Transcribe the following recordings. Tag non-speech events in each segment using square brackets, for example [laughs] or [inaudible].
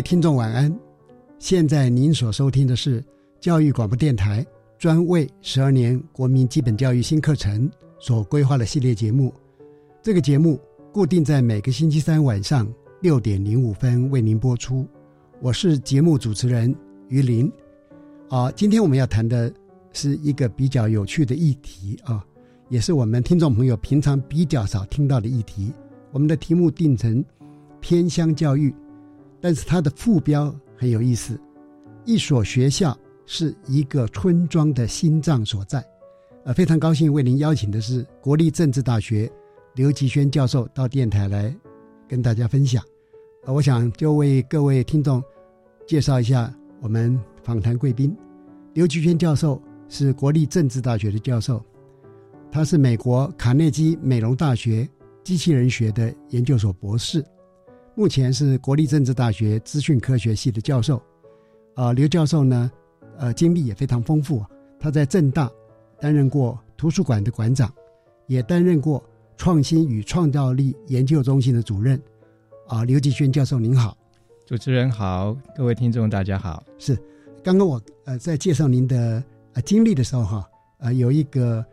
听众晚安，现在您所收听的是教育广播电台专为十二年国民基本教育新课程所规划的系列节目。这个节目固定在每个星期三晚上六点零五分为您播出。我是节目主持人于林。啊，今天我们要谈的是一个比较有趣的议题啊，也是我们听众朋友平常比较少听到的议题。我们的题目定成偏乡教育。但是它的副标很有意思，一所学校是一个村庄的心脏所在。呃，非常高兴为您邀请的是国立政治大学刘吉轩教授到电台来跟大家分享。呃，我想就为各位听众介绍一下我们访谈贵宾。刘吉轩教授是国立政治大学的教授，他是美国卡内基美容大学机器人学的研究所博士。目前是国立政治大学资讯科学系的教授，啊，刘教授呢，呃，经历也非常丰富。他在政大担任过图书馆的馆长，也担任过创新与创造力研究中心的主任。啊，刘继轩教授您好，主持人好，各位听众大家好。是，刚刚我呃在介绍您的呃经历的时候哈，呃有一个。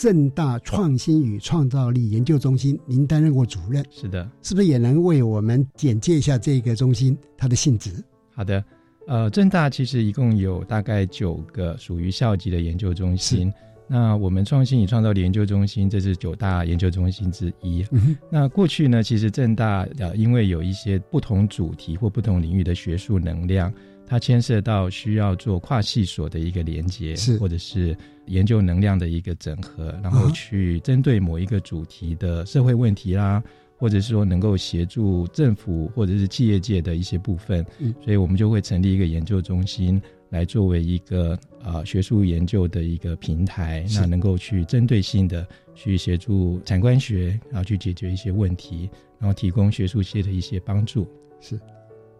正大创新与创造力研究中心，您担任过主任，是的，是不是也能为我们简介一下这个中心它的性质？好的，呃，正大其实一共有大概九个属于校级的研究中心，那我们创新与创造力研究中心这是九大研究中心之一。那过去呢，其实正大呃因为有一些不同主题或不同领域的学术能量。它牵涉到需要做跨系所的一个连接，是。或者是研究能量的一个整合，然后去针对某一个主题的社会问题啦，或者是说能够协助政府或者是企业界的一些部分，所以我们就会成立一个研究中心，来作为一个啊学术研究的一个平台，那能够去针对性的去协助产官学，然后去解决一些问题，然后提供学术界的一些帮助，是。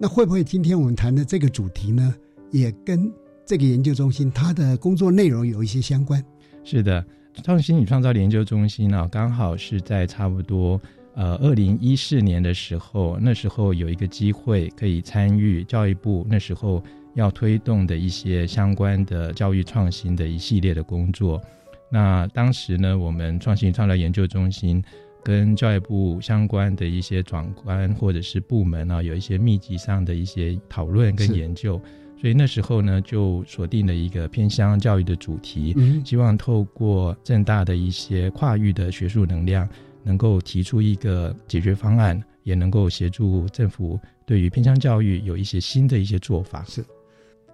那会不会今天我们谈的这个主题呢，也跟这个研究中心它的工作内容有一些相关？是的，创新与创造研究中心呢，刚好是在差不多呃二零一四年的时候，那时候有一个机会可以参与教育部那时候要推动的一些相关的教育创新的一系列的工作。那当时呢，我们创新创造研究中心。跟教育部相关的一些长官或者是部门啊，有一些密集上的一些讨论跟研究，所以那时候呢，就锁定了一个偏乡教育的主题，希望透过正大的一些跨域的学术能量，能够提出一个解决方案，也能够协助政府对于偏乡教育有一些新的一些做法。是，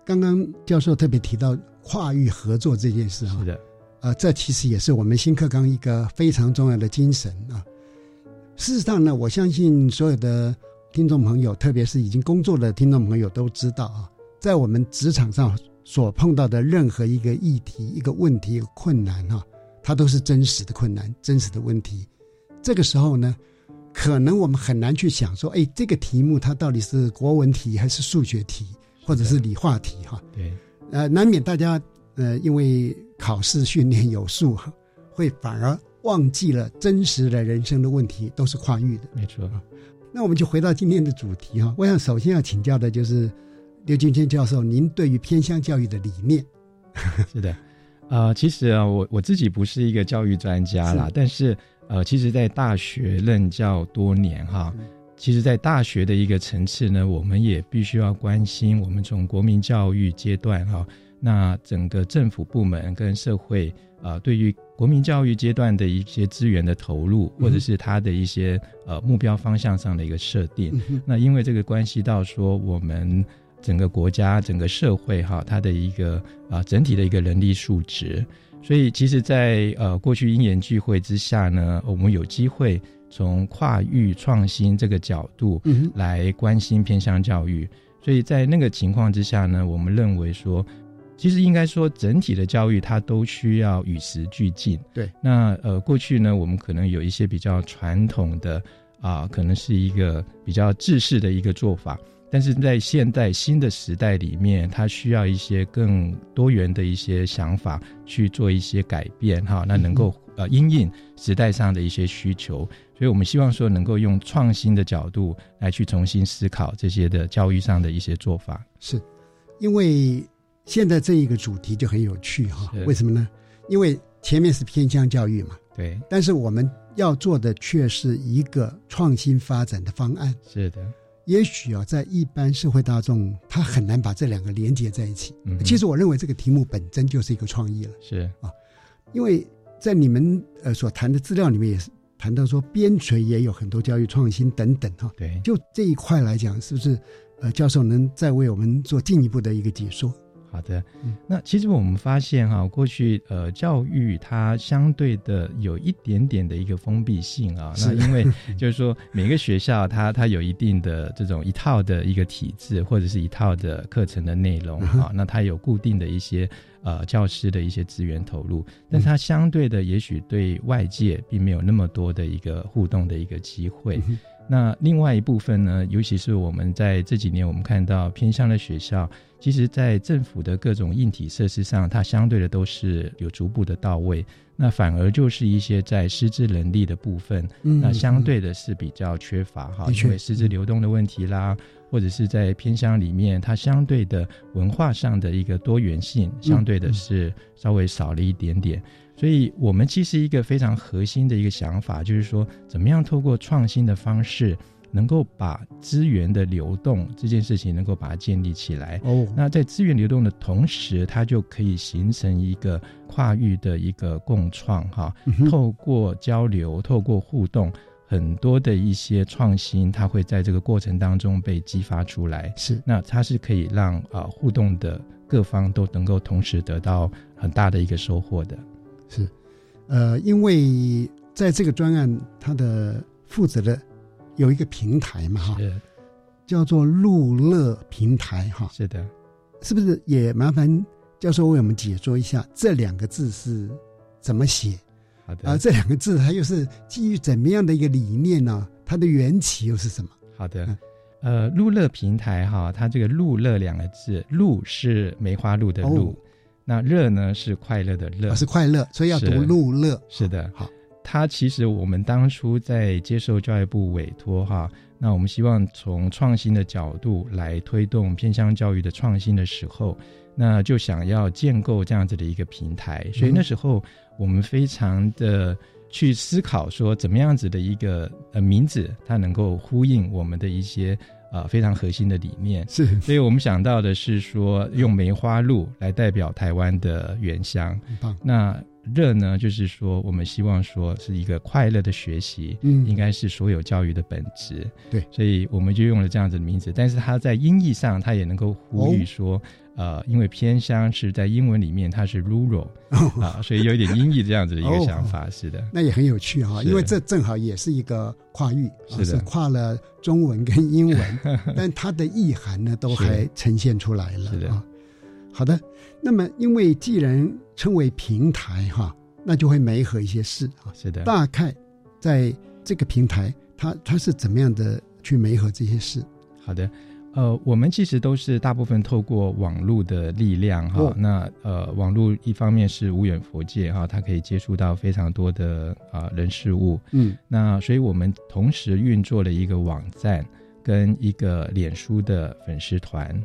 刚刚教授特别提到跨域合作这件事哈。是的。呃，这其实也是我们新课纲一个非常重要的精神啊。事实上呢，我相信所有的听众朋友，特别是已经工作的听众朋友都知道啊，在我们职场上所碰到的任何一个议题、一个问题、一个困难哈，它都是真实的困难、真实的问题。这个时候呢，可能我们很难去想说，哎，这个题目它到底是国文题还是数学题，或者是理化题哈。对，呃，难免大家呃因为考试训练有素哈，会反而忘记了真实的人生的问题都是跨域的。没错。那我们就回到今天的主题哈，我想首先要请教的就是刘金谦教授，您对于偏乡教育的理念。[laughs] 是的，呃，其实啊，我我自己不是一个教育专家啦，但是呃，其实，在大学任教多年哈，其实，在大学的一个层次呢，我们也必须要关心我们从国民教育阶段哈，那整个政府部门跟社会啊，对于国民教育阶段的一些资源的投入，或者是它的一些呃目标方向上的一个设定。那因为这个关系到说我们整个国家、整个社会哈，它的一个啊整体的一个人力素质。所以其实，在呃过去因缘聚会之下呢，我们有机会从跨域创新这个角度来关心偏向教育。所以在那个情况之下呢，我们认为说。其实应该说，整体的教育它都需要与时俱进。对，那呃，过去呢，我们可能有一些比较传统的啊，可能是一个比较制式的一个做法，但是在现代新的时代里面，它需要一些更多元的一些想法去做一些改变哈。那能够呃，因应时代上的一些需求，所以我们希望说能够用创新的角度来去重新思考这些的教育上的一些做法。是，因为。现在这一个主题就很有趣哈，为什么呢？因为前面是偏向教育嘛，对，但是我们要做的却是一个创新发展的方案。是的，也许啊，在一般社会大众，他很难把这两个连接在一起。嗯，其实我认为这个题目本身就是一个创意了。是啊，因为在你们呃所谈的资料里面也是谈到说，边陲也有很多教育创新等等哈。对，就这一块来讲，是不是呃教授能再为我们做进一步的一个解说？好的，那其实我们发现哈，过去呃教育它相对的有一点点的一个封闭性啊，那因为就是说每个学校它它有一定的这种一套的一个体制或者是一套的课程的内容啊，那它有固定的一些呃教师的一些资源投入，但它相对的也许对外界并没有那么多的一个互动的一个机会。那另外一部分呢，尤其是我们在这几年我们看到偏乡的学校。其实，在政府的各种硬体设施上，它相对的都是有逐步的到位。那反而就是一些在师资能力的部分，那相对的是比较缺乏哈，因为师资流动的问题啦，或者是在偏乡里面，它相对的文化上的一个多元性，相对的是稍微少了一点点。所以，我们其实一个非常核心的一个想法，就是说，怎么样透过创新的方式。能够把资源的流动这件事情能够把它建立起来哦，那在资源流动的同时，它就可以形成一个跨域的一个共创哈。透过交流，透过互动，很多的一些创新，它会在这个过程当中被激发出来。是，那它是可以让啊互动的各方都能够同时得到很大的一个收获的。是，呃，因为在这个专案，它的负责的。有一个平台嘛，哈，叫做路乐平台，哈，是的，是不是也麻烦教授为我们解说一下这两个字是怎么写？好的，啊，这两个字它又是基于怎么样的一个理念呢？它的缘起又是什么？好的，呃，路乐平台哈，它这个路乐两个字，路是梅花鹿的鹿，那乐呢是快乐的乐，是快乐，所以要读路乐。是的，好。它其实我们当初在接受教育部委托哈，那我们希望从创新的角度来推动偏乡教育的创新的时候，那就想要建构这样子的一个平台，所以那时候我们非常的去思考说，怎么样子的一个呃名字，它能够呼应我们的一些呃非常核心的理念，是，所以我们想到的是说，用梅花鹿来代表台湾的原乡，那。热呢，就是说，我们希望说是一个快乐的学习，嗯，应该是所有教育的本质。对，所以我们就用了这样子的名字。但是它在音译上，它也能够呼吁说，呃，因为偏乡是在英文里面它是 rural 啊，所以有一点音译这样子的一个想法。是的，那也很有趣哈，因为这正好也是一个跨域，是跨了中文跟英文，[laughs] 但它的意涵呢都还呈现出来了。是的，好的。那么，因为既然称为平台哈，那就会媒合一些事啊。是的，大概在这个平台，它它是怎么样的去媒合这些事？好的，呃，我们其实都是大部分透过网络的力量哈。那呃，网络一方面是无远佛界哈，它可以接触到非常多的啊人事物。嗯，那所以我们同时运作了一个网站跟一个脸书的粉丝团。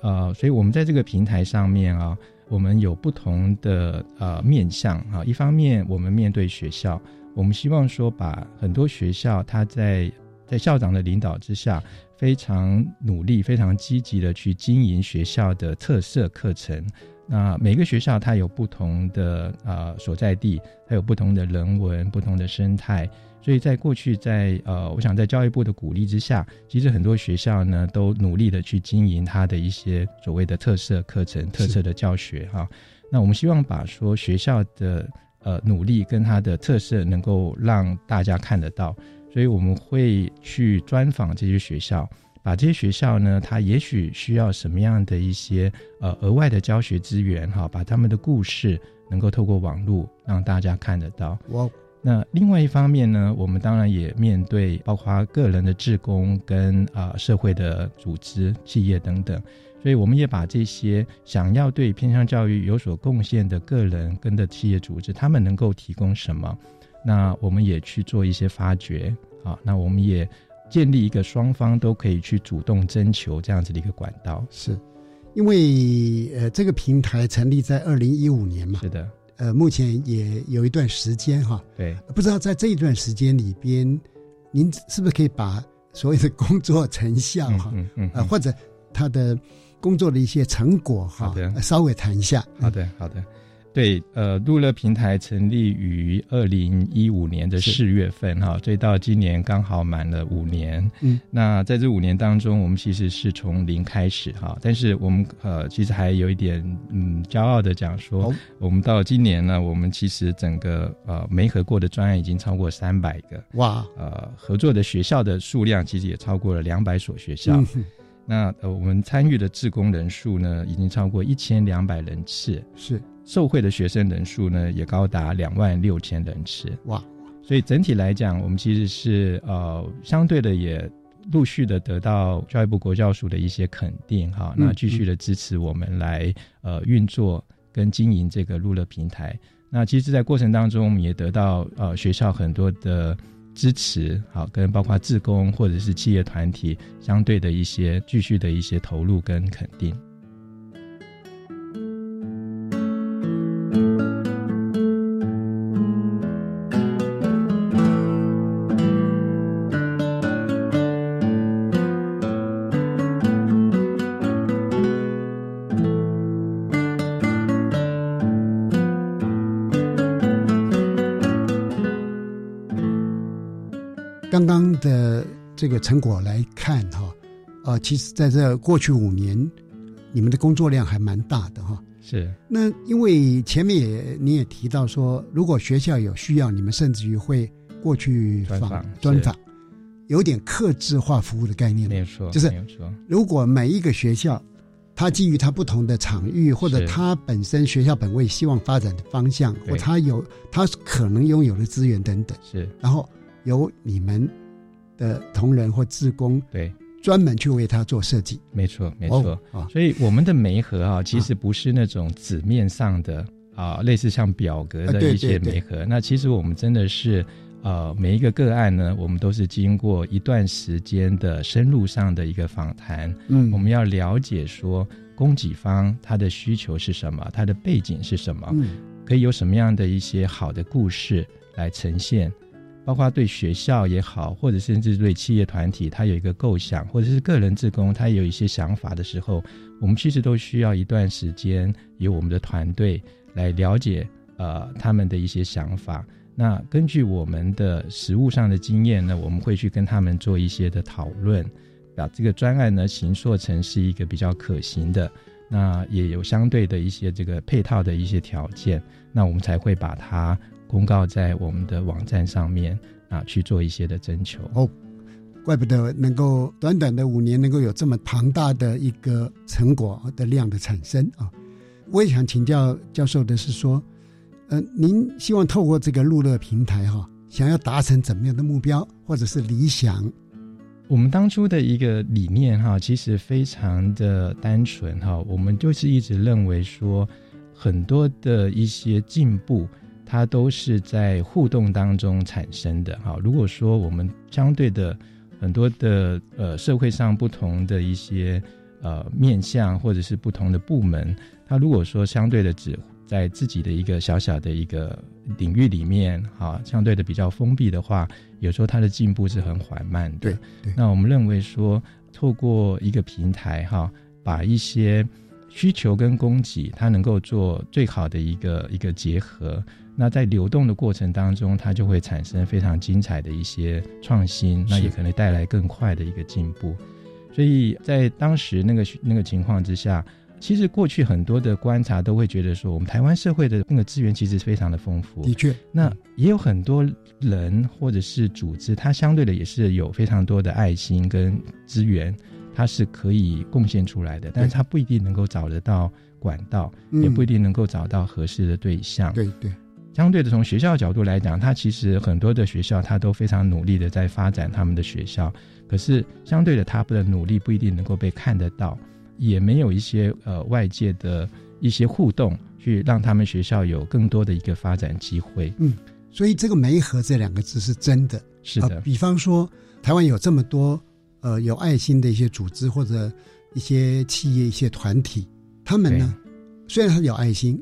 呃，所以我们在这个平台上面啊，我们有不同的呃面向啊。一方面，我们面对学校，我们希望说把很多学校它在在校长的领导之下。非常努力、非常积极的去经营学校的特色课程。那每个学校它有不同的啊所在地，它有不同的人文、不同的生态。所以在过去，在呃，我想在教育部的鼓励之下，其实很多学校呢都努力的去经营它的一些所谓的特色课程、特色的教学哈。那我们希望把说学校的呃努力跟它的特色能够让大家看得到。所以我们会去专访这些学校，把这些学校呢，它也许需要什么样的一些呃额外的教学资源哈，把他们的故事能够透过网络让大家看得到。哇！那另外一方面呢，我们当然也面对包括个人的志工跟啊社会的组织、企业等等，所以我们也把这些想要对偏向教育有所贡献的个人跟的企业组织，他们能够提供什么？那我们也去做一些发掘啊，那我们也建立一个双方都可以去主动征求这样子的一个管道。是，因为呃，这个平台成立在二零一五年嘛，是的，呃，目前也有一段时间哈。对，不知道在这一段时间里边，您是不是可以把所谓的工作成效哈，嗯嗯，呃，或者他的工作的一些成果哈，稍微谈一下。好的，好的。对，呃，路乐平台成立于二零一五年的四月份，哈，所以到今年刚好满了五年。嗯，那在这五年当中，我们其实是从零开始，哈，但是我们呃，其实还有一点，嗯，骄傲的讲说，我们到今年呢，我们其实整个呃没合过的专案已经超过三百个，哇，呃，合作的学校的数量其实也超过了两百所学校。那呃，我们参与的志工人数呢，已经超过一千两百人次，是。受惠的学生人数呢，也高达两万六千人次。哇！所以整体来讲，我们其实是呃，相对的也陆续的得到教育部国教署的一些肯定哈。那继续的支持我们来呃运作跟经营这个路乐平台。那其实，在过程当中，我们也得到呃学校很多的支持，好，跟包括自工或者是企业团体相对的一些继续的一些投入跟肯定。成果来看，哈，呃，其实在这过去五年，你们的工作量还蛮大的，哈。是。那因为前面也你也提到说，如果学校有需要，你们甚至于会过去访专访，有点客制化服务的概念。没有错。就是。如果每一个学校，它基于它不同的场域，或者它本身学校本位希望发展的方向，或它有它可能拥有的资源等等，是。然后。由你们的同仁或职工对。专门去为他做设计，没错没错。啊，所以我们的媒合啊，其实不是那种纸面上的啊，类似像表格的一些媒合。那其实我们真的是呃，每一个个案呢，我们都是经过一段时间的深入上的一个访谈，嗯，我们要了解说供给方他的需求是什么，他的背景是什么，嗯，可以有什么样的一些好的故事来呈现。包括对学校也好，或者甚至对企业团体，他有一个构想，或者是个人职工，他有一些想法的时候，我们其实都需要一段时间，由我们的团队来了解呃他们的一些想法。那根据我们的实务上的经验呢，我们会去跟他们做一些的讨论，把这个专案呢形塑成是一个比较可行的，那也有相对的一些这个配套的一些条件，那我们才会把它。公告在我们的网站上面啊，去做一些的征求哦，怪不得能够短短的五年能够有这么庞大的一个成果的量的产生啊！我也想请教教授的是说，呃，您希望透过这个路乐平台哈，想要达成怎么样的目标或者是理想？我们当初的一个理念哈，其实非常的单纯哈，我们就是一直认为说，很多的一些进步，它都是在互动当中产生的哈。如果说我们相对的很多的呃社会上不同的一些呃面向或者是不同的部门，它如果说相对的只在自己的一个小小的一个领域里面，哈，相对的比较封闭的话，有时候它的进步是很缓慢的。对对。那我们认为说，透过一个平台，哈，把一些需求跟供给，它能够做最好的一个一个结合。那在流动的过程当中，它就会产生非常精彩的一些创新，那也可能带来更快的一个进步。所以在当时那个那个情况之下。其实过去很多的观察都会觉得说，我们台湾社会的那个资源其实非常的丰富。的确，那也有很多人或者是组织，它相对的也是有非常多的爱心跟资源，它是可以贡献出来的。但是它不一定能够找得到管道，也不一定能够找到合适的对象。对对，相对的从学校角度来讲，它其实很多的学校它都非常努力的在发展他们的学校，可是相对的，他们的努力不一定能够被看得到。也没有一些呃外界的一些互动，去让他们学校有更多的一个发展机会。嗯，所以这个“媒合”这两个字是真的。是的，比方说台湾有这么多呃有爱心的一些组织或者一些企业、一些团体，他们呢虽然他有爱心，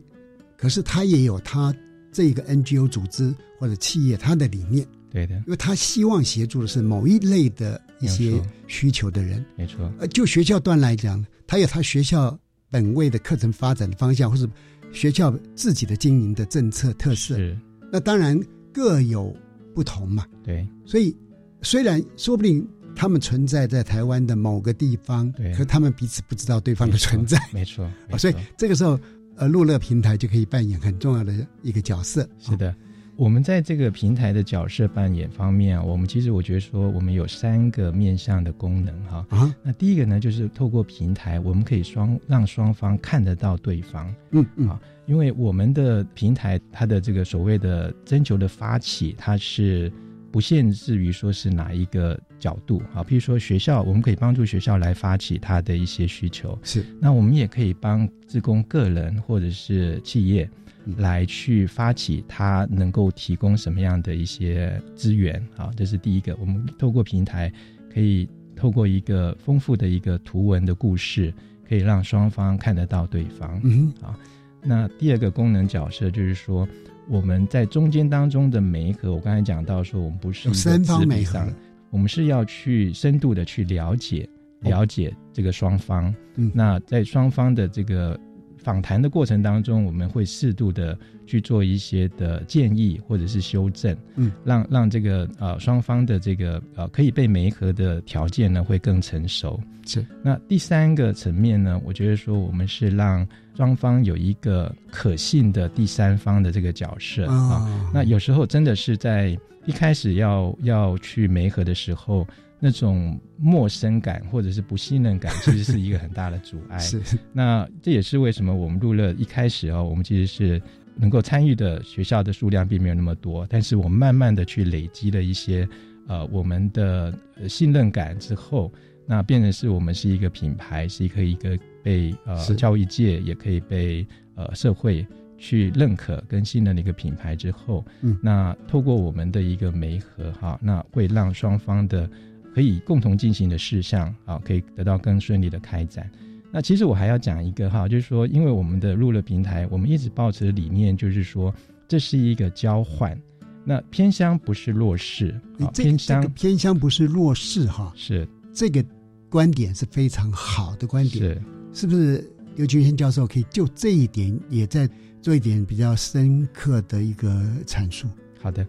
可是他也有他这一个 NGO 组织或者企业他的理念。对的，因为他希望协助的是某一类的一些需求的人。没错。呃，就学校端来讲。他有他学校本位的课程发展的方向，或是学校自己的经营的政策特色，是那当然各有不同嘛。对，所以虽然说不定他们存在在台湾的某个地方，对，可他们彼此不知道对方的存在。没错，[laughs] 所以这个时候，呃，路乐平台就可以扮演很重要的一个角色。是的。我们在这个平台的角色扮演方面啊，我们其实我觉得说，我们有三个面向的功能哈。啊，那第一个呢，就是透过平台，我们可以双让双方看得到对方。嗯嗯。啊，因为我们的平台，它的这个所谓的征求的发起，它是不限制于说是哪一个角度啊。譬如说学校，我们可以帮助学校来发起它的一些需求。是。那我们也可以帮自工个人或者是企业。来去发起，它能够提供什么样的一些资源？啊，这是第一个。我们透过平台，可以透过一个丰富的一个图文的故事，可以让双方看得到对方。嗯，啊。那第二个功能角色就是说，我们在中间当中的每一个，我刚才讲到说，我们不是三方媒合，我们是要去深度的去了解了解这个双方。嗯，那在双方的这个。访谈的过程当中，我们会适度的去做一些的建议或者是修正，嗯，让让这个呃双方的这个呃可以被媒合的条件呢会更成熟。是。那第三个层面呢，我觉得说我们是让双方有一个可信的第三方的这个角色啊。那有时候真的是在一开始要要去媒合的时候。那种陌生感或者是不信任感，[laughs] 其实是一个很大的阻碍。是，那这也是为什么我们入了一开始哦，我们其实是能够参与的学校的数量并没有那么多，但是我们慢慢的去累积了一些呃我们的信任感之后，那变成是我们是一个品牌，是一个一个被呃教育界也可以被呃社会去认可跟信任的一个品牌之后，嗯，那透过我们的一个媒合哈，那会让双方的。可以共同进行的事项啊，可以得到更顺利的开展。那其实我还要讲一个哈，就是说，因为我们的入了平台，我们一直抱持的理念就是说，这是一个交换。那偏乡不是弱势啊，偏乡偏乡不是弱势哈，是这个观点是非常好的观点，是是不是？刘军先教授可以就这一点也在做一点比较深刻的一个阐述。好的。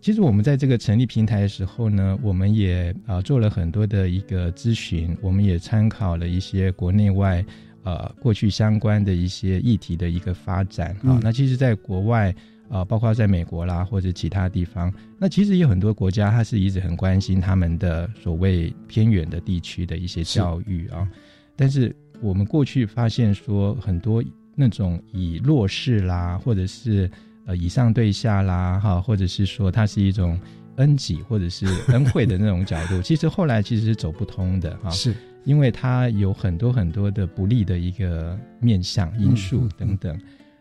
其实我们在这个成立平台的时候呢，我们也啊做了很多的一个咨询，我们也参考了一些国内外呃过去相关的一些议题的一个发展啊。那其实，在国外啊，包括在美国啦或者其他地方，那其实有很多国家，它是一直很关心他们的所谓偏远的地区的一些教育啊。但是我们过去发现说，很多那种以弱势啦，或者是呃，以上对下啦，哈，或者是说它是一种恩己或者是恩惠的那种角度，[laughs] 其实后来其实是走不通的啊，是因为它有很多很多的不利的一个面向因素等等。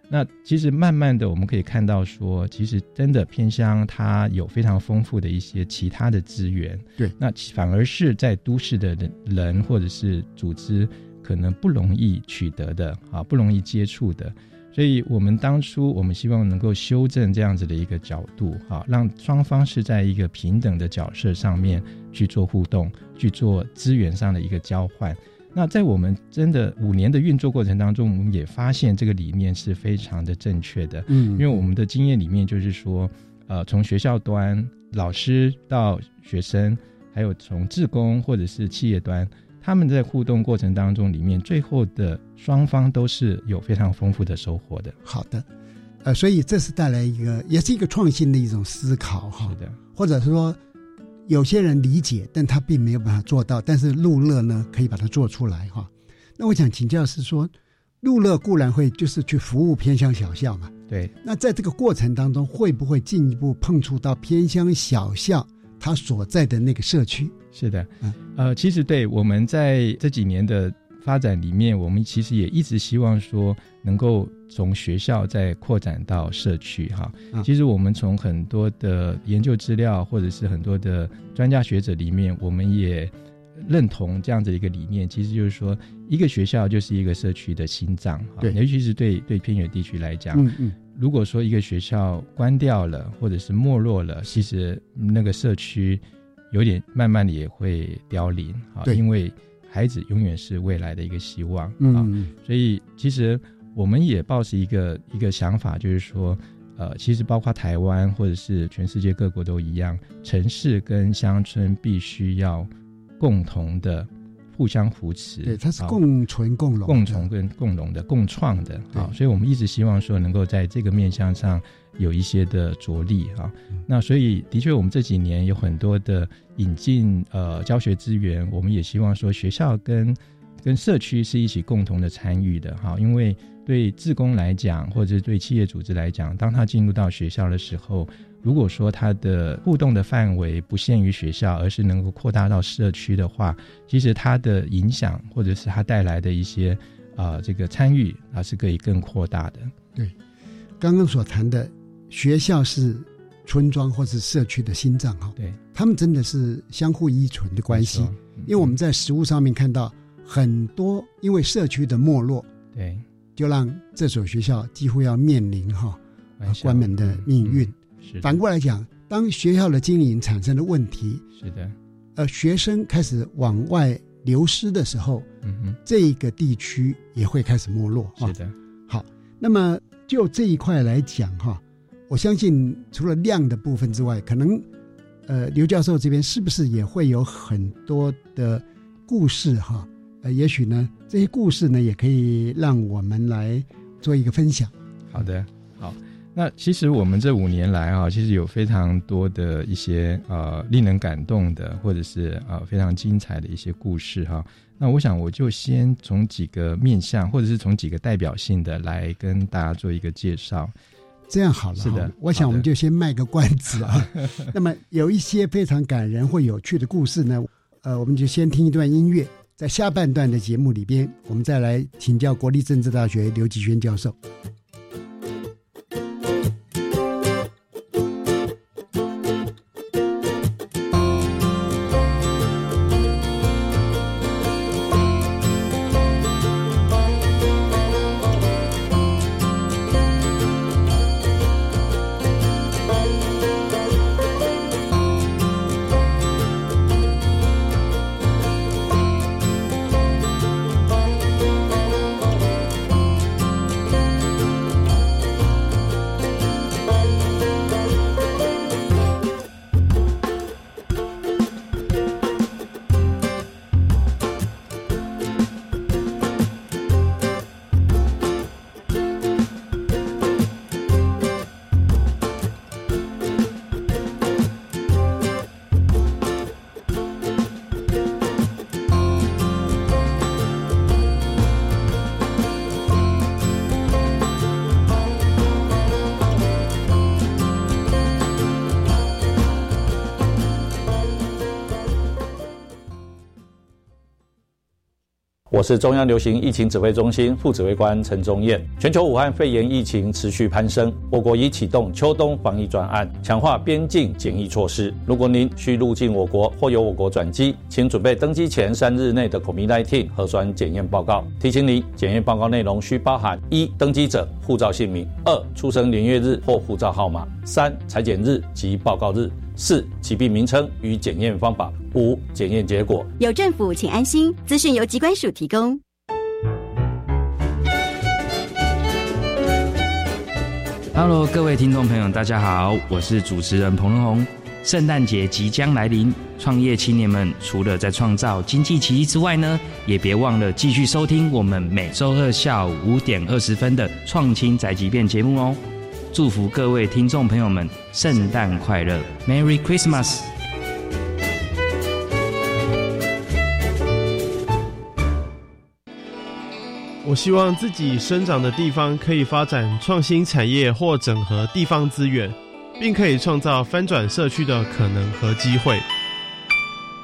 那其实慢慢的我们可以看到说，其实真的偏乡它有非常丰富的一些其他的资源，对，那反而是在都市的人人或者是组织可能不容易取得的啊，不容易接触的。所以，我们当初我们希望能够修正这样子的一个角度，哈，让双方是在一个平等的角色上面去做互动，去做资源上的一个交换。那在我们真的五年的运作过程当中，我们也发现这个理念是非常的正确的。嗯，因为我们的经验里面就是说，呃，从学校端老师到学生，还有从志工或者是企业端。他们在互动过程当中，里面最后的双方都是有非常丰富的收获的。好的，呃，所以这是带来一个，也是一个创新的一种思考哈。是的，或者是说，有些人理解，但他并没有办法做到，但是路乐呢，可以把它做出来哈。那我想请教是说，路乐固然会就是去服务偏乡小校嘛，对。那在这个过程当中，会不会进一步碰触到偏乡小校他所在的那个社区？是的，嗯呃，其实对我们在这几年的发展里面，我们其实也一直希望说，能够从学校再扩展到社区哈。其实我们从很多的研究资料，或者是很多的专家学者里面，我们也认同这样子一个理念，其实就是说，一个学校就是一个社区的心脏，对，尤其是对对偏远地区来讲，嗯。嗯，如果说一个学校关掉了，或者是没落了，其实那个社区。有点慢慢的也会凋零啊，因为孩子永远是未来的一个希望啊，所以其实我们也抱持一个一个想法，就是说，呃，其实包括台湾或者是全世界各国都一样，城市跟乡村必须要共同的互相扶持，对，它是共存共荣、共存跟共荣的、共创的。啊，所以我们一直希望说，能够在这个面向上。有一些的着力哈，那所以的确，我们这几年有很多的引进呃教学资源，我们也希望说学校跟跟社区是一起共同的参与的哈，因为对自工来讲，或者是对企业组织来讲，当他进入到学校的时候，如果说他的互动的范围不限于学校，而是能够扩大到社区的话，其实它的影响或者是它带来的一些啊这个参与啊是可以更扩大的。对，刚刚所谈的。学校是村庄或是社区的心脏哈，对，他们真的是相互依存的关系。因为我们在实物上面看到很多，因为社区的没落，对，就让这所学校几乎要面临哈关门的命运。是反过来讲，当学校的经营产生了问题，是的，呃，学生开始往外流失的时候，嗯哼，这个地区也会开始没落。是的，好，那么就这一块来讲哈。我相信，除了量的部分之外，可能，呃，刘教授这边是不是也会有很多的故事哈？呃，也许呢，这些故事呢，也可以让我们来做一个分享。好的，好。那其实我们这五年来啊，其实有非常多的一些呃令人感动的，或者是呃非常精彩的一些故事哈。那我想，我就先从几个面向，或者是从几个代表性的来跟大家做一个介绍。这样好了，是的，我想我们就先卖个关子啊。[laughs] 那么有一些非常感人或有趣的故事呢，呃，我们就先听一段音乐，在下半段的节目里边，我们再来请教国立政治大学刘吉轩教授。我是中央流行疫情指挥中心副指挥官陈宗彦。全球武汉肺炎疫情持续攀升，我国已启动秋冬防疫专案，强化边境检疫措施。如果您需入境我国或由我国转机，请准备登机前三日内的 COVID-19 核酸检验报告。提醒您，检验报告内容需包含一登机者护照姓名、二出生年月日或护照号码、三裁剪日及报告日。四、疾病名称与检验方法；五、检验结果。有政府，请安心。资讯由机关署提供。Hello，各位听众朋友，大家好，我是主持人彭仁宏。圣诞节即将来临，创业青年们除了在创造经济奇迹之外呢，也别忘了继续收听我们每周二下午五点二十分的《创新宅急便》节目哦。祝福各位听众朋友们圣诞快乐，Merry Christmas！我希望自己生长的地方可以发展创新产业或整合地方资源，并可以创造翻转社区的可能和机会。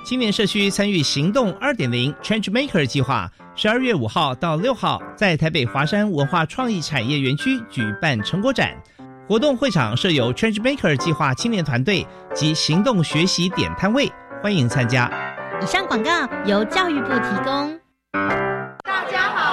青年社区参与行动二点零 Change Maker 计划，十二月五号到六号在台北华山文化创意产业园区举办成果展。活动会场设有 Change Maker 计划青年团队及行动学习点摊位，欢迎参加。以上广告由教育部提供。大家好，我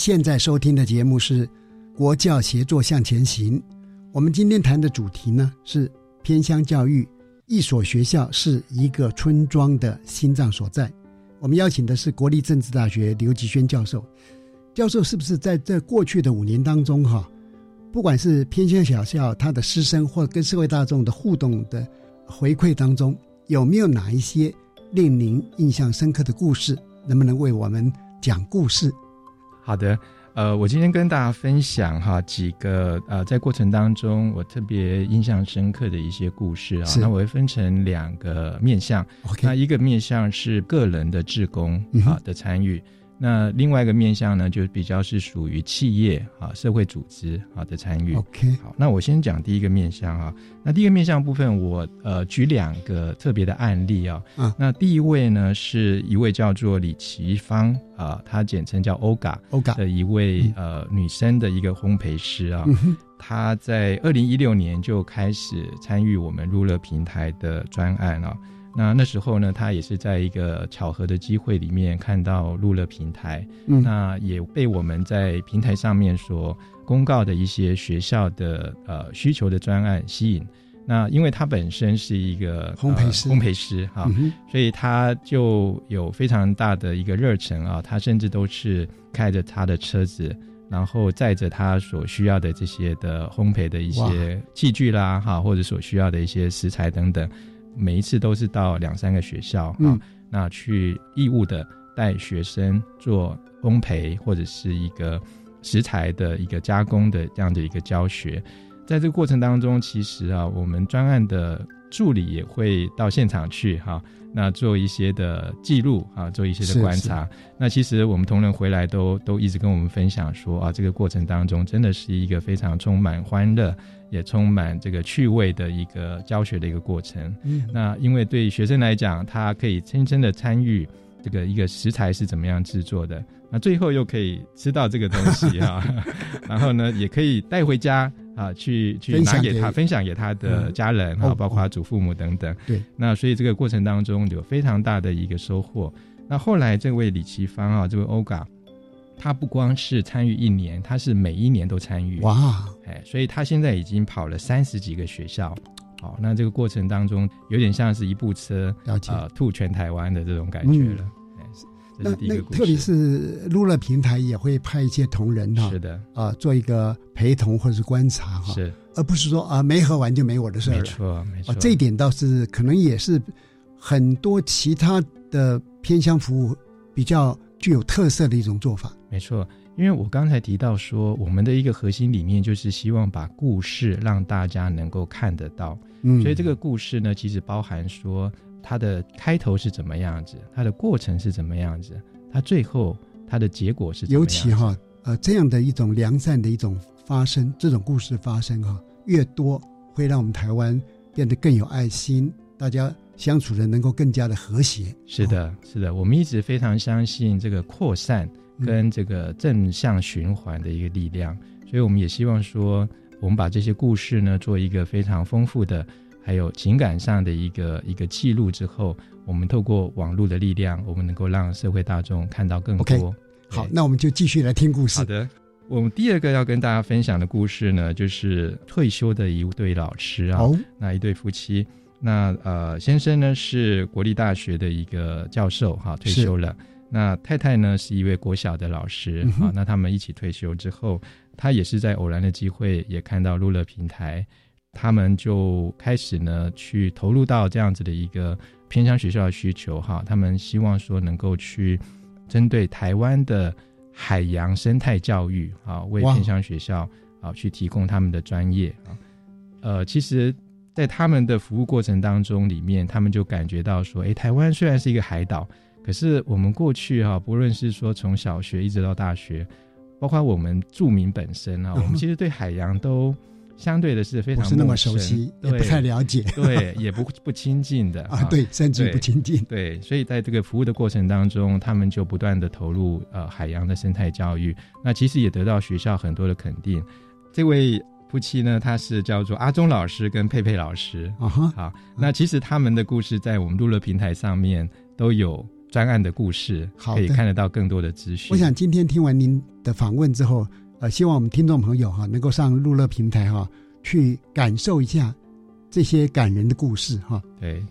现在收听的节目是《国教协作向前行》。我们今天谈的主题呢是偏乡教育，一所学校是一个村庄的心脏所在。我们邀请的是国立政治大学刘吉轩教授。教授是不是在这过去的五年当中，哈，不管是偏乡小校他的师生或跟社会大众的互动的回馈当中，有没有哪一些令您印象深刻的故事？能不能为我们？讲故事，好的，呃，我今天跟大家分享哈几个呃，在过程当中我特别印象深刻的一些故事啊，那我会分成两个面向，那一个面向是个人的志工啊的参与。那另外一个面向呢，就比较是属于企业啊、社会组织啊的参与。OK，好，那我先讲第一个面向啊。那第一个面向部分，我呃举两个特别的案例啊。嗯。那第一位呢，是一位叫做李奇芳啊，她简称叫 OGA，OGA 的一位呃女生的一个烘焙师啊。她在二零一六年就开始参与我们入乐平台的专案啊。那那时候呢，他也是在一个巧合的机会里面看到路乐平台，嗯，那也被我们在平台上面所公告的一些学校的呃需求的专案吸引。那因为他本身是一个烘焙师，烘焙师哈，所以他就有非常大的一个热忱啊。他甚至都是开着他的车子，然后载着他所需要的这些的烘焙的一些器具啦，哈，或者所需要的一些食材等等。每一次都是到两三个学校啊，那去义务的带学生做烘焙或者是一个食材的一个加工的这样的一个教学，在这个过程当中，其实啊，我们专案的助理也会到现场去哈，那做一些的记录啊，做一些的观察。那其实我们同仁回来都都一直跟我们分享说啊，这个过程当中真的是一个非常充满欢乐。也充满这个趣味的一个教学的一个过程。嗯，那因为对学生来讲，他可以亲身的参与这个一个食材是怎么样制作的，那最后又可以吃到这个东西哈，[laughs] 然后呢，也可以带回家啊，去去拿给他分享给他的家人哈，包括祖父母等等。对，那所以这个过程当中有非常大的一个收获。那后来这位李奇芳啊，这位欧嘎。他不光是参与一年，他是每一年都参与。哇！哎，所以他现在已经跑了三十几个学校，好，那这个过程当中有点像是一部车，啊，吐全台湾的这种感觉了。那那特别是路乐平台也会派一些同仁哈，是的啊，做一个陪同或者是观察哈，是，而不是说啊没喝完就没我的事儿了。没错，没错。这一点倒是可能也是很多其他的偏乡服务比较具有特色的一种做法。没错，因为我刚才提到说，我们的一个核心理念就是希望把故事让大家能够看得到，嗯，所以这个故事呢，其实包含说。它的开头是怎么样子？它的过程是怎么样子？它最后它的结果是？尤其哈，呃，这样的一种良善的一种发生，这种故事发生哈，越多会让我们台湾变得更有爱心，大家相处的能够更加的和谐。是的，是的，我们一直非常相信这个扩散跟这个正向循环的一个力量，所以我们也希望说，我们把这些故事呢，做一个非常丰富的。还有情感上的一个一个记录之后，我们透过网络的力量，我们能够让社会大众看到更多。好，那我们就继续来听故事。好的，我们第二个要跟大家分享的故事呢，就是退休的一对老师啊，那一对夫妻。那呃，先生呢是国立大学的一个教授，哈，退休了。那太太呢是一位国小的老师，啊，那他们一起退休之后，他也是在偶然的机会也看到路乐平台。他们就开始呢，去投入到这样子的一个偏乡学校的需求哈。他们希望说能够去针对台湾的海洋生态教育啊，为偏乡学校啊去提供他们的专业啊。呃，其实，在他们的服务过程当中里面，他们就感觉到说，哎，台湾虽然是一个海岛，可是我们过去哈，不论是说从小学一直到大学，包括我们住民本身啊，[laughs] 我们其实对海洋都。相对的是非常不是那么熟悉，也不太了解，[laughs] 对，也不不亲近的 [laughs] 啊，对，甚至不亲近，对，所以在这个服务的过程当中，他们就不断的投入呃海洋的生态教育，那其实也得到学校很多的肯定。这位夫妻呢，他是叫做阿忠老师跟佩佩老师啊哈，好，那其实他们的故事在我们路乐平台上面都有专案的故事，可以看得到更多的资讯。我想今天听完您的访问之后。呃，希望我们听众朋友哈，能够上路乐平台哈，去感受一下这些感人的故事哈。对，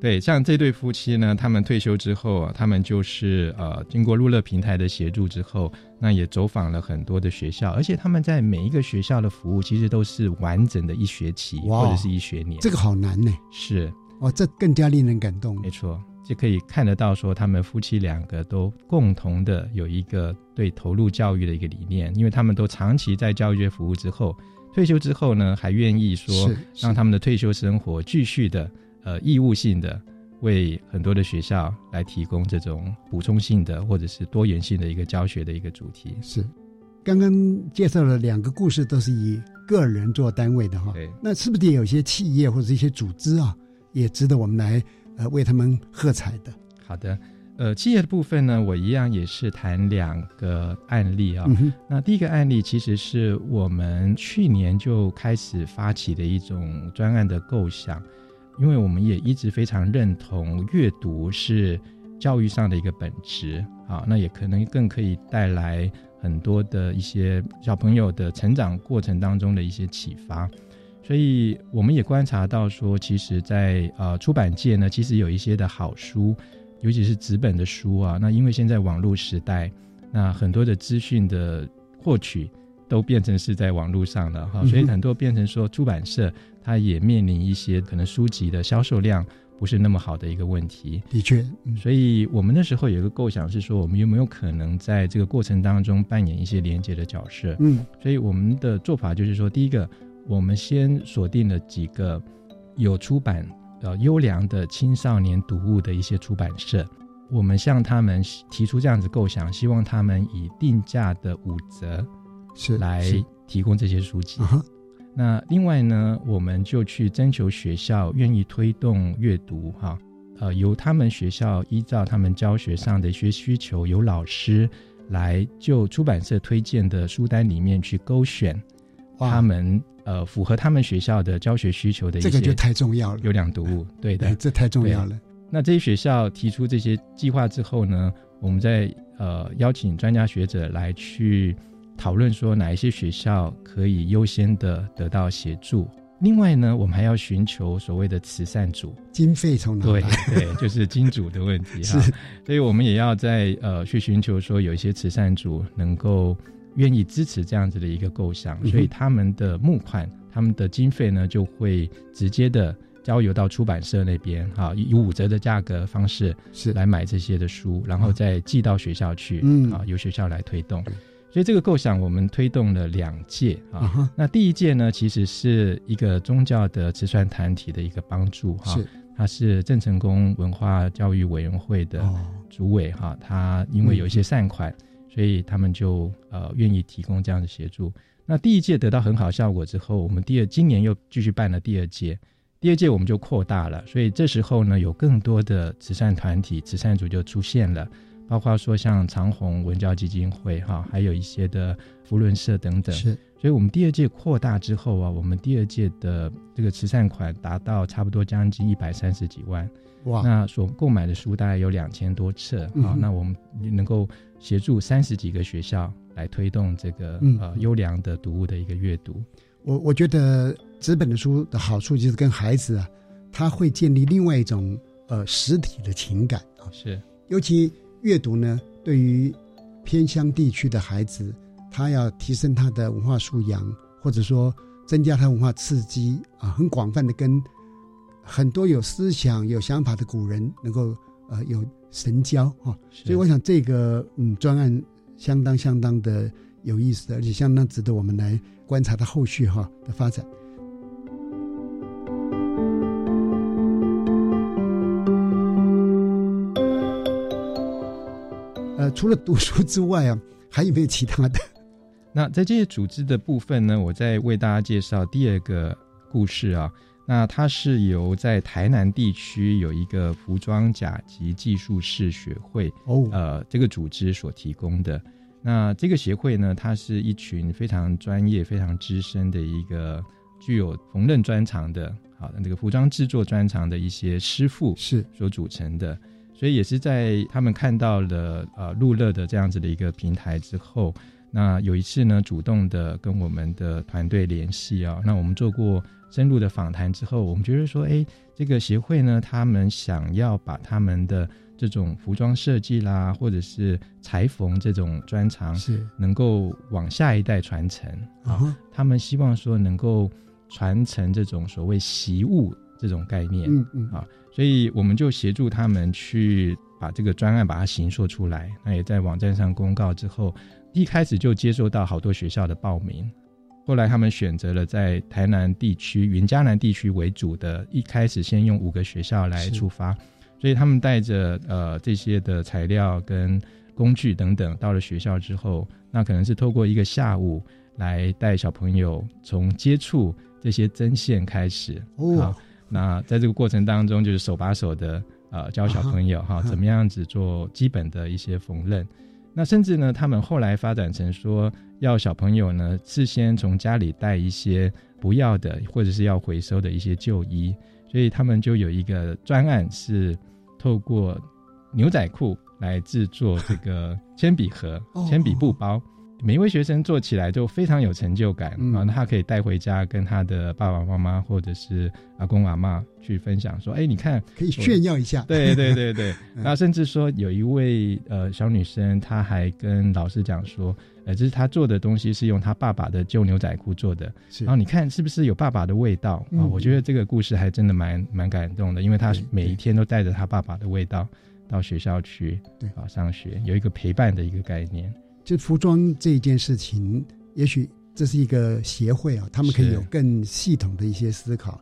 对，像这对夫妻呢，他们退休之后啊，他们就是呃，经过路乐平台的协助之后，那也走访了很多的学校，而且他们在每一个学校的服务，其实都是完整的一学期或者是一学年。这个好难呢。是，哦，这更加令人感动。没错。就可以看得到，说他们夫妻两个都共同的有一个对投入教育的一个理念，因为他们都长期在教育界服务之后，退休之后呢，还愿意说让他们的退休生活继续的呃义务性的为很多的学校来提供这种补充性的或者是多元性的一个教学的一个主题。是，刚刚介绍了两个故事，都是以个人做单位的哈。对，那是不是也有一些企业或者一些组织啊，也值得我们来？呃，为他们喝彩的。好的，呃，企业的部分呢，我一样也是谈两个案例啊。那第一个案例其实是我们去年就开始发起的一种专案的构想，因为我们也一直非常认同阅读是教育上的一个本质啊，那也可能更可以带来很多的一些小朋友的成长过程当中的一些启发。所以我们也观察到说，其实，在呃出版界呢，其实有一些的好书，尤其是纸本的书啊。那因为现在网络时代，那很多的资讯的获取都变成是在网络上了哈，所以很多变成说出版社它也面临一些可能书籍的销售量不是那么好的一个问题。的确，所以我们那时候有一个构想是说，我们有没有可能在这个过程当中扮演一些连接的角色？嗯，所以我们的做法就是说，第一个。我们先锁定了几个有出版呃优良的青少年读物的一些出版社，我们向他们提出这样子构想，希望他们以定价的五折是来提供这些书籍。那另外呢，我们就去征求学校愿意推动阅读哈，呃，由他们学校依照他们教学上的一些需求，由老师来就出版社推荐的书单里面去勾选他们。呃，符合他们学校的教学需求的一些，这个就太重要了。优良读物，对的，这太重要了。那这些学校提出这些计划之后呢，我们在呃邀请专家学者来去讨论，说哪一些学校可以优先的得到协助，另外呢，我们还要寻求所谓的慈善组，经费从哪对来？对，就是金主的问题哈。[laughs] 是所以我们也要在呃去寻求说有一些慈善组能够愿意支持这样子的一个构想，所以他们的募款、他们的经费呢就会直接的交由到出版社那边哈，以五折的价格方式是来买这些的书，然后再寄到学校去，嗯啊，由学校来推动。所以这个构想我们推动了两届啊。那第一届呢，其实是一个宗教的慈善团体的一个帮助哈。是他是郑成功文化教育委员会的哦主委哈，他因为有一些善款，所以他们就呃愿意提供这样的协助。那第一届得到很好效果之后，我们第二今年又继续办了第二届，第二届我们就扩大了，所以这时候呢，有更多的慈善团体、慈善组就出现了，包括说像长虹文教基金会哈，还有一些的福伦社等等。是，所以我们第二届扩大之后啊，我们第二届的这个慈善款达到差不多将近一百三十几万。哇。那所购买的书大概有两千多册啊、那我们能够协助三十几个学校来推动这个、嗯。呃优良的读物的一个阅读。我我觉得纸本的书的好处就是跟孩子啊，他会建立另外一种呃实体的情感啊，是。尤其阅读呢，对于偏乡地区的孩子，他要提升他的文化素养，或者说增加他文化刺激啊，很广泛的跟很多有思想、有想法的古人能够呃有神交啊，所以我想这个嗯专案相当相当的有意思，而且相当值得我们来观察它后续哈的发展。呃，除了读书之外啊，[laughs] 还有没有其他的？那在这些组织的部分呢，我再为大家介绍第二个故事啊。那它是由在台南地区有一个服装甲级技术士学会哦，呃这个组织所提供的。那这个协会呢，它是一群非常专业、非常资深的一个具有缝纫专长的，好的这个服装制作专长的一些师傅是所组成的。所以也是在他们看到了呃路乐的这样子的一个平台之后，那有一次呢，主动的跟我们的团队联系啊，那我们做过深入的访谈之后，我们觉得说，哎，这个协会呢，他们想要把他们的这种服装设计啦，或者是裁缝这种专长，是能够往下一代传承啊。哈他们希望说能够传承这种所谓习物这种概念，嗯嗯啊，所以我们就协助他们去把这个专案把它形塑出来。那也在网站上公告之后，一开始就接受到好多学校的报名。后来他们选择了在台南地区、云嘉南地区为主的，一开始先用五个学校来出发，所以他们带着呃这些的材料跟工具等等，到了学校之后，那可能是透过一个下午来带小朋友从接触这些针线开始。哦。好那在这个过程当中，就是手把手的呃教小朋友哈、啊哈怎么样子做基本的一些缝纫。那甚至呢，他们后来发展成说，要小朋友呢事先从家里带一些不要的或者是要回收的一些旧衣，所以他们就有一个专案是透过牛仔裤来制作这个铅笔盒哦、铅笔布包。每一位学生做起来都非常有成就感嗯。啊，那他可以带回家跟他的爸爸妈妈或者是阿公阿妈去分享，说：“哎，你看，可以炫耀一下。对对对对，[laughs] 嗯。那甚至说有一位呃小女生，她还跟老师讲说，呃，这是他做的东西是用他爸爸的旧牛仔裤做的，是然后你看是不是有爸爸的味道啊、嗯我觉得这个故事还真的蛮蛮感动的，因为他每一天都带着他爸爸的味道到学校去对啊上学，有一个陪伴的一个概念。就服装这一件事情，也许这是一个协会啊，他们可以有更系统的一些思考。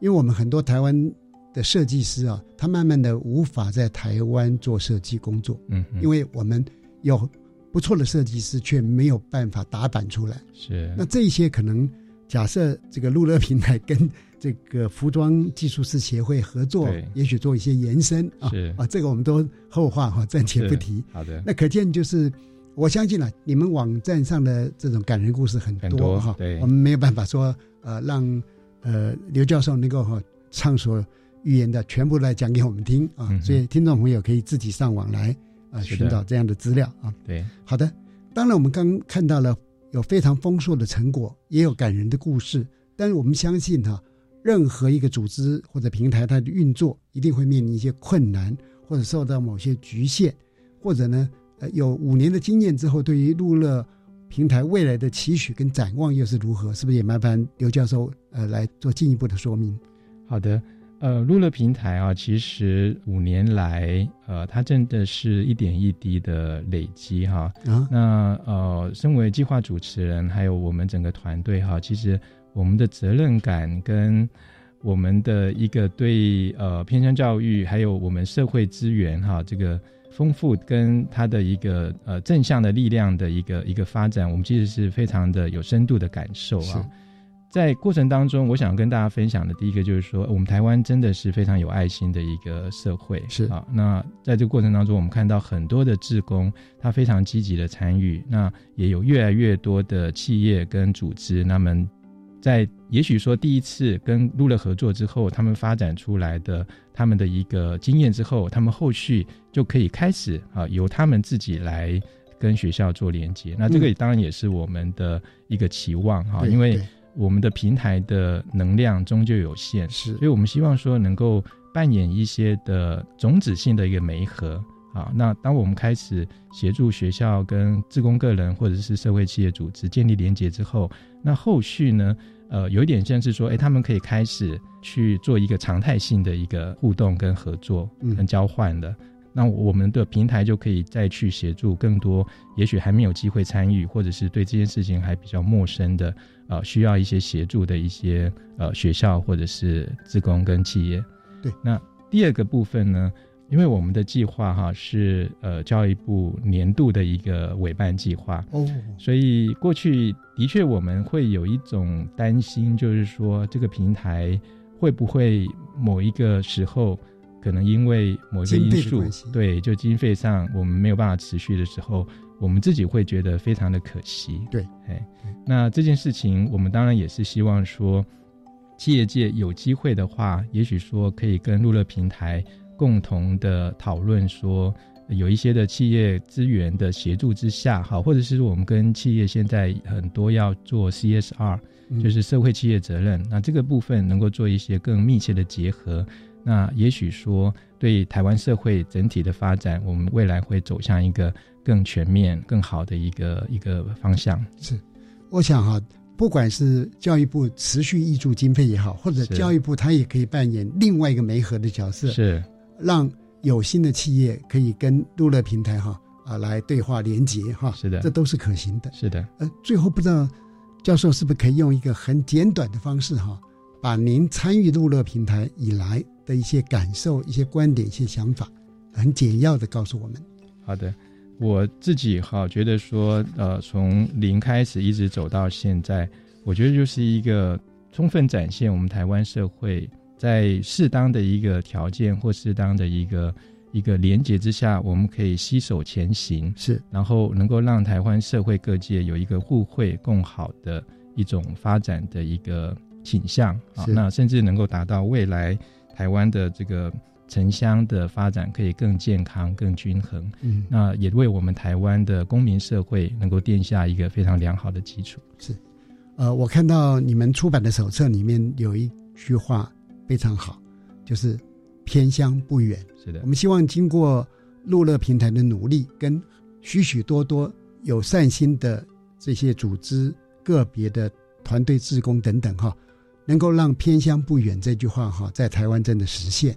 因为我们很多台湾的设计师啊，他慢慢的无法在台湾做设计工作，嗯哼，因为我们有不错的设计师，却没有办法打版出来。是。那这一些可能假设这个路乐平台跟这个服装技术师协会合作，也许做一些延伸啊是。啊，这个我们都后话哈，暂且不提。好的，那可见就是，我相信了、你们网站上的这种感人故事很很多哈，对。我们没有办法说呃让呃刘教授能够哈、畅所欲言的全部来讲给我们听啊，嗯所以听众朋友可以自己上网来啊、呃寻找这样的资料啊。对，好的，当然我们刚看到了有非常丰硕的成果，也有感人的故事。但是我们相信哈，任何一个组织或者平台，它的运作一定会面临一些困难，或者受到某些局限，或者呢，呃，有五年的经验之后，对于路乐平台未来的期许跟展望又是如何？是不是也麻烦刘教授呃来做进一步的说明？好的。呃，路乐平台啊，其实五年来，呃，它真的是一点一滴的累积哈。啊，那呃，身为计划主持人，还有我们整个团队哈，其实我们的责任感跟我们的一个对呃偏向教育，还有我们社会资源哈这个丰富跟它的一个呃正向的力量的一个一个发展，我们其实是非常的有深度的感受啊。在过程当中，我想跟大家分享的第一个就是说，我们台湾真的是非常有爱心的一个社会，是啊。那在这个过程当中，我们看到很多的志工，他非常积极的参与，那也有越来越多的企业跟组织，那么在也许说第一次跟路乐合作之后，他们发展出来的他们的一个经验之后，他们后续就可以开始啊，由他们自己来跟学校做连接。那这个当然也是我们的一个期望哈，因为。我们的平台的能量终究有限，是，所以我们希望说能够扮演一些的种子性的一个媒合啊。那当我们开始协助学校跟自工个人或者是社会企业组织建立连结之后，那后续呢，呃，有一点像是说，哎，他们可以开始去做一个常态性的一个互动跟合作跟交换的。那我们的平台就可以再去协助更多，也许还没有机会参与，或者是对这件事情还比较陌生的，呃，需要一些协助的一些呃学校或者是职工跟企业。对，那第二个部分呢，因为我们的计划哈是呃教育部年度的一个委办计划哦，所以过去的确我们会有一种担心，就是说这个平台会不会某一个时候。可能因为某一个因素，对，就经费上我们没有办法持续的时候，我们自己会觉得非常的可惜。对，哎，那这件事情，我们当然也是希望说，企业界有机会的话，也许说可以跟路乐平台共同的讨论，说有一些的企业资源的协助之下，好，或者是我们跟企业现在很多要做 CSR，就是社会企业责任，那这个部分能够做一些更密切的结合。那也许说，对台湾社会整体的发展，我们未来会走向一个更全面、更好的一个一个方向。是，我想哈，不管是教育部持续挹注经费也好，或者教育部它也可以扮演另外一个媒合的角色，是让有心的企业可以跟路乐平台哈啊来对话连接哈。是的，这都是可行的。是的。呃，最后不知道教授是不是可以用一个很简短的方式哈，把您参与路乐平台以来。的一些感受、一些观点、一些想法，很简要的告诉我们。好的，我自己哈觉得说，呃，从零开始一直走到现在，我觉得就是一个充分展现我们台湾社会在适当的一个条件或适当的一个一个连结之下，我们可以携手前行，是，然后能够让台湾社会各界有一个互惠共好的一种发展的一个倾向啊，那甚至能够达到未来。台湾的这个城乡的发展可以更健康、更均衡，嗯，那也为我们台湾的公民社会能够奠下一个非常良好的基础。是，呃，我看到你们出版的手册里面有一句话非常好，就是偏乡不远。是的，我们希望经过路乐平台的努力，跟许许多多有善心的这些组织、个别的团队、职工等等，哈。能够让偏乡不远这句话哈，在台湾真的实现。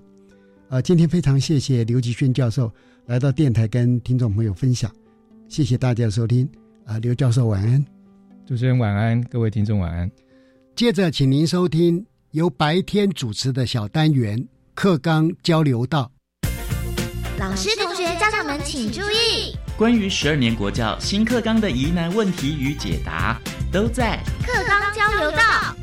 呃，今天非常谢谢刘吉轩教授来到电台跟听众朋友分享，谢谢大家的收听。啊，刘教授晚安，主持人晚安，各位听众晚安。接着，请您收听由白天主持的小单元课纲交流道。老师、同学、家长们请注意，关于十二年国教新课纲的疑难问题与解答，都在课纲交流道。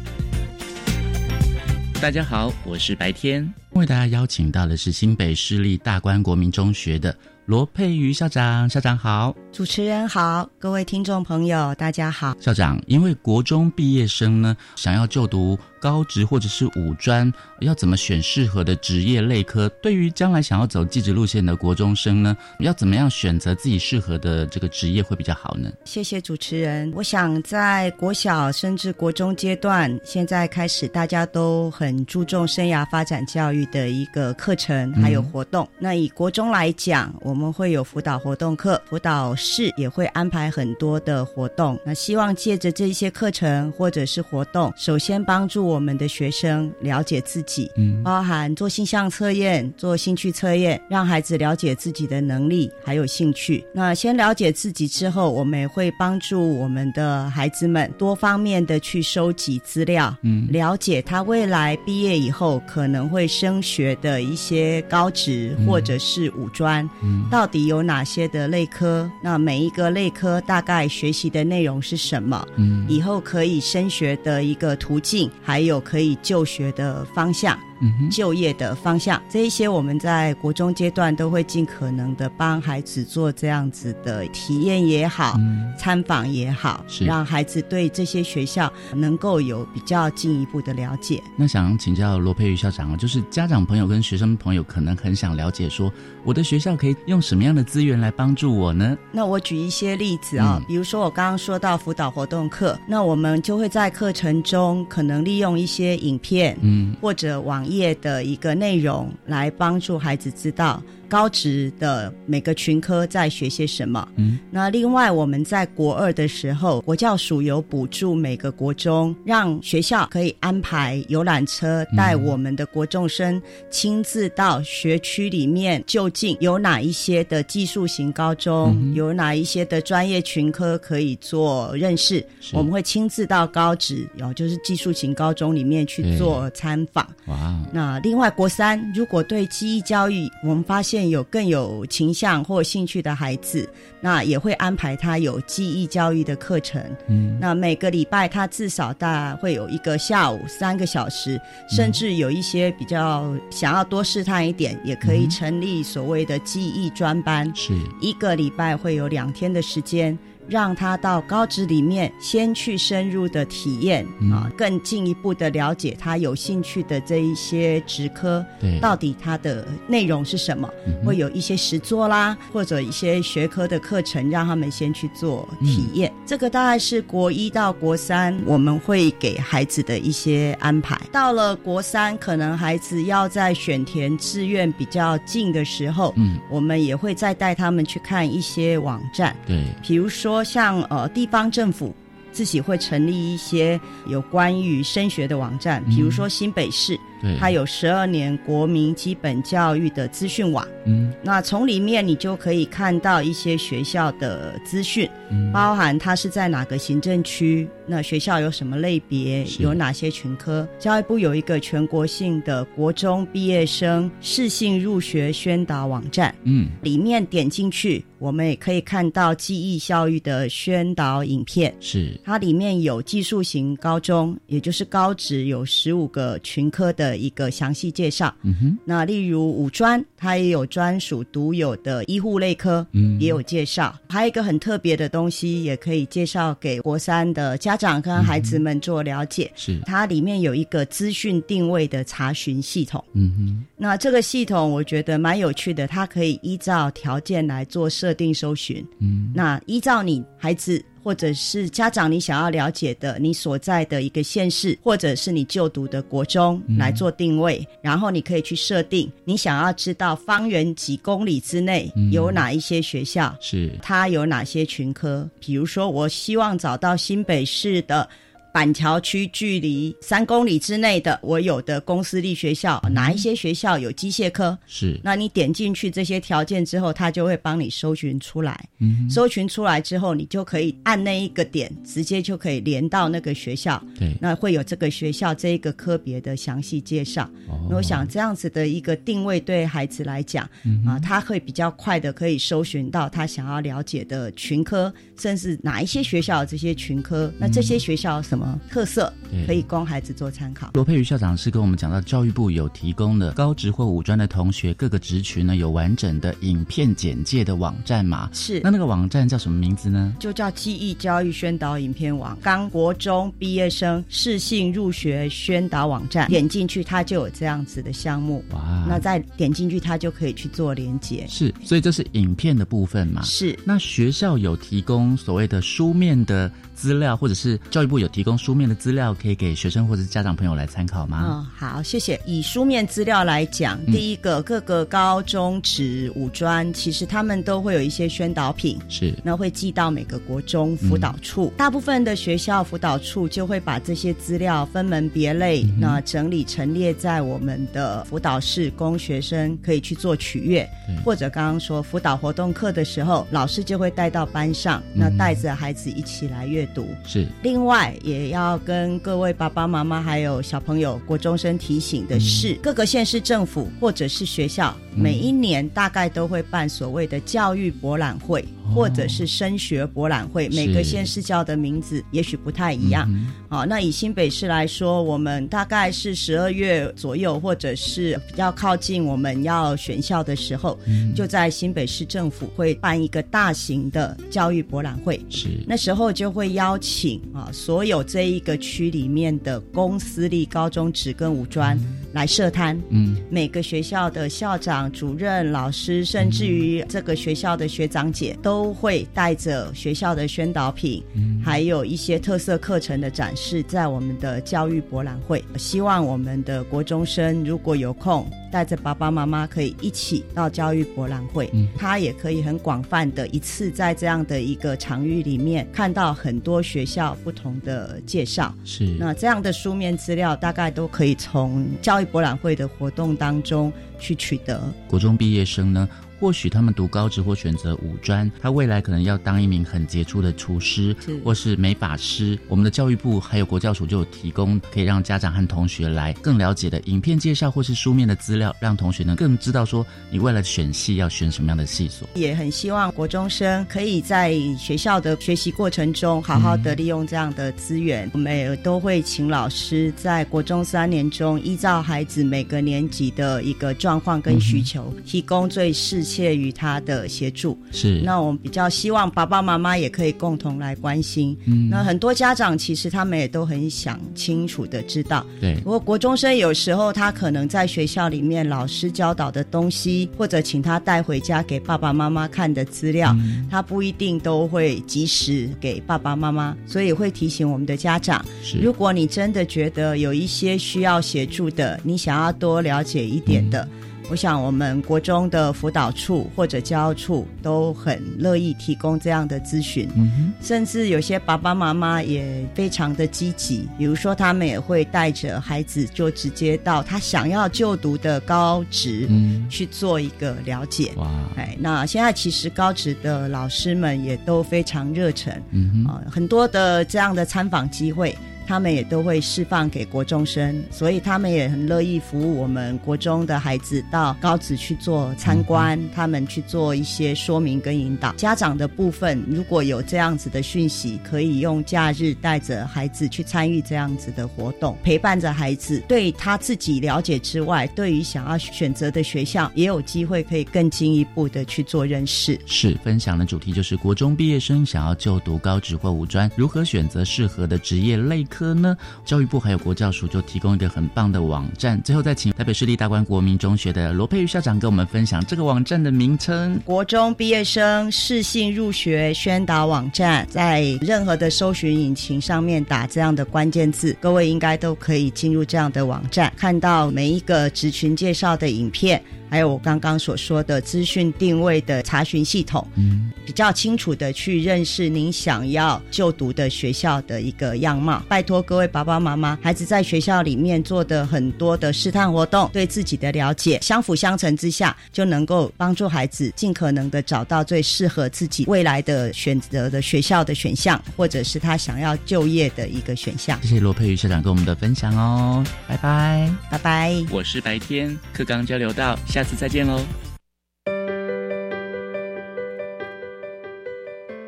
大家好，我是白天，为大家邀请到的是新北市立大观国民中学的罗佩瑜校长，校长好，主持人好，各位听众朋友，大家好。校长，因为国中毕业生呢，想要就读高职或者是五专，要怎么选适合的职业类科？对于将来想要走技职路线的国中生呢，要怎么样选择自己适合的这个职业会比较好呢？谢谢主持人。我想在国小甚至国中阶段，现在开始大家都很注重生涯发展教育的一个课程还有活动。那以国中来讲，我我们会有辅导活动课，辅导室也会安排很多的活动。那希望借着这些课程或者是活动，首先帮助我们的学生了解自己，嗯，包含做性向测验、做兴趣测验，让孩子了解自己的能力还有兴趣。那先了解自己之后，我们也会帮助我们的孩子们多方面的去收集资料，嗯，了解他未来毕业以后可能会升学的一些高职或者是五专，嗯。到底有哪些的类科？那每一个类科大概学习的内容是什么？嗯，以后可以升学的一个途径，还有有可以就学的方向。就业的方向，这一些我们在国中阶段都会尽可能的帮孩子做这样子的体验也好，参访也好，让孩子对这些学校能够有比较进一步的了解。那想请教罗佩瑜校长啊，就是家长朋友跟学生朋友可能很想了解，说我的学校可以用什么样的资源来帮助我呢？那我举一些例子啊，比如说我刚刚说到辅导活动课，那我们就会在课程中可能利用一些影片，嗯，或者网。页的一个内容来帮助孩子知道。高职的每个群科在学些什么？嗯，那另外我们在国二的时候，国教署有补助每个国中，让学校可以安排游览车带我们的国中生亲自到学区里面，究竟有哪一些的技术型高中，有哪一些的专业群科可以做认识。我们会亲自到高职，然后就是技术型高中里面去做参访。哇，那另外国三如果对记忆教育，我们发现。有更有倾向或兴趣的孩子，那也会安排他有记忆教育的课程。嗯，那每个礼拜他至少大概会有一个下午三个小时，甚至有一些比较想要多试探一点，也可以成立所谓的记忆专班。是一个礼拜会有两天的时间。让他到高职里面先去深入的体验啊，更进一步的了解他有兴趣的这一些职科，对，到底它的内容是什么？会有一些实作啦，或者一些学科的课程，让他们先去做体验。这个大概是国一到国三我们会给孩子的一些安排。到了国三，可能孩子要在选填志愿比较近的时候，嗯，我们也会再带他们去看一些网站，对，比如说。像呃，地方政府自己会成立一些有关于升学的网站，比如说新北市。它有十二年国民基本教育的资讯网，嗯，那从里面你就可以看到一些学校的资讯，嗯。包含它是在哪个行政区，那学校有什么类别，有哪些群科。教育部有一个全国性的国中毕业生适性入学宣导网站，嗯，里面点进去，我们也可以看到记忆教育的宣导影片，是。它里面有技术型高中，也就是高职有十五个群科的。的一个详细介绍。嗯哼，那例如五专，它也有专属独有的医护类科，嗯，也有介绍。还有一个很特别的东西，也可以介绍给国三的家长跟孩子们做了解。是，它里面有一个资讯定位的查询系统。嗯哼，那这个系统我觉得蛮有趣的，它可以依照条件来做设定搜寻。嗯，那依照你孩子。或者是家长你想要了解的，你所在的一个县市，或者是你就读的国中来做定位，然后你可以去设定你想要知道方圆几公里之内有哪一些学校，是它有哪些群科。比如说，我希望找到新北市的。板桥区距离三公里之内的我有的公私立学校，哪一些学校有机械科？是，那你点进去这些条件之后，它就会帮你搜寻出来。嗯，搜寻出来之后，你就可以按那一个点，直接就可以连到那个学校。对，那会有这个学校这一个科别的详细介绍。我想这样子的一个定位对孩子来讲，啊，他会比较快的可以搜寻到他想要了解的群科，甚至哪一些学校这些群科，那这些学校什么？么特色可以供孩子做参考。罗佩瑜校长是跟我们讲到，教育部有提供的高职或五专的同学各个职群呢，有完整的影片简介的网站嘛？是那那个网站叫什么名字呢？就叫记忆教育宣导影片网，刚国中毕业生适性入学宣导网站，点进去它就有这样子的项目。哇那再点进去，它就可以去做连接。是，所以这是影片的部分嘛？是。那学校有提供所谓的书面的资料，或者是教育部有提供书面的资料，可以给学生或者家长朋友来参考吗？嗯，好，谢谢。以书面资料来讲，嗯第一个各个高中职、五专，其实他们都会有一些宣导品，是那会寄到每个国中辅导处。大部分的学校辅导处就会把这些资料分门别类，那整理陈列在我们的辅导室，供学生可以去做取阅。或者刚刚说辅导活动课的时候，老师就会带到班上，那带着孩子一起来阅读。是另外，也要跟各位爸爸妈妈还有小朋友、国中生提醒的是，各个县市政府或者是学校，每一年大概都会办所谓的教育博览会，或者是升学博览会。每个县市叫的名字也许不太一样。好、那以新北市来说，我们大概是十二月左右，或者是比较靠近我们要选校的时候，就在新北市政府会办一个大型的教育博览会。是那时候就会邀请啊所有这一个区里面的公私立高中职跟五专来设摊。嗯，每个学校的校长、主任、老师，甚至于这个学校的学长姐，都会带着学校的宣导品，还有一些特色课程的展示，在我们的教育博览会。希望我们的国中生如果有空，带着爸爸妈妈可以一起到教育博览会，嗯他也可以很广泛的一次在这样的一个场域里面看到很多学校不同的介绍。是那这样的书面资料大概都可以从教育博览会的活动当中去取得。国中毕业生呢，或许他们读高职或选择五专，他未来可能要当一名很杰出的厨师是或是美法师。我们的教育部还有国教署就有提供可以让家长和同学来更了解的影片介绍或是书面的资料，让同学呢更知道说你未来选系要选什么样的系所。也很希望国中生可以在学校的学习过程中，好好的利用这样的资源。我们也都会请老师在国中三年中，依照孩子每个年级的一个状况跟需求，提供最适切于他的协助。是那我们比较希望爸爸妈妈也可以共同来关心。嗯那很多家长其实他们也都很想清楚的知道，对不过国中生有时候他可能在学校里面老师教导的东西，或者请他带回家给爸爸妈妈看的资料，嗯他不一定都会及时给爸爸妈妈，所以会提醒我们的家长，是如果你真的觉得有一些需要协助的，你想要多了解一点的。我想，我们国中的辅导处或者教处都很乐意提供这样的咨询。嗯甚至有些爸爸妈妈也非常的积极，比如说他们也会带着孩子就直接到他想要就读的高职嗯去做一个了解。哇，哎，那现在其实高职的老师们也都非常热忱，嗯很多的这样的参访机会。他们也都会释放给国中生，所以他们也很乐意服务我们国中的孩子到高职去做参观，他们去做一些说明跟引导。家长的部分如果有这样子的讯息，可以用假日带着孩子去参与这样子的活动，陪伴着孩子，对他自己了解之外，对于想要选择的学校，也有机会可以更进一步的去做认识。是分享的主题就是国中毕业生想要就读高职或五专，如何选择适合的职业类科呢？教育部还有国教署就提供一个很棒的网站。最后再请台北市立大观国民中学的罗佩瑜校长跟我们分享这个网站的名称。国中毕业生适性入学宣导网站，在任何的搜寻引擎上面打这样的关键字，各位应该都可以进入这样的网站，看到每一个职群介绍的影片。还有我刚刚所说的资讯定位的查询系统，嗯，比较清楚的去认识您想要就读的学校的一个样貌。拜托各位爸爸妈妈，孩子在学校里面做的很多的试探活动，对自己的了解相辅相成之下，就能够帮助孩子尽可能的找到最适合自己未来的选择的学校的选项，或者是他想要就业的一个选项。谢谢罗佩瑜校长跟我们的分享哦，拜拜，拜拜。我是白天课纲交流到，下次再见喽。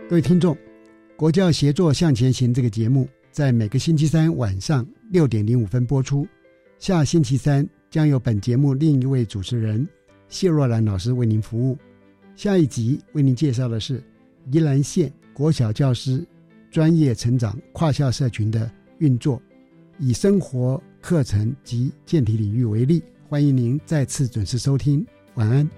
各位听众，国教协作向前行这个节目在每个星期三晚上六点零五分播出。下星期三将由本节目另一位主持人谢若兰老师为您服务。下一集为您介绍的是宜兰县国小教师专业成长跨校社群的运作，以生活课程及健体领域为例。欢迎您再次准时收听，晚安。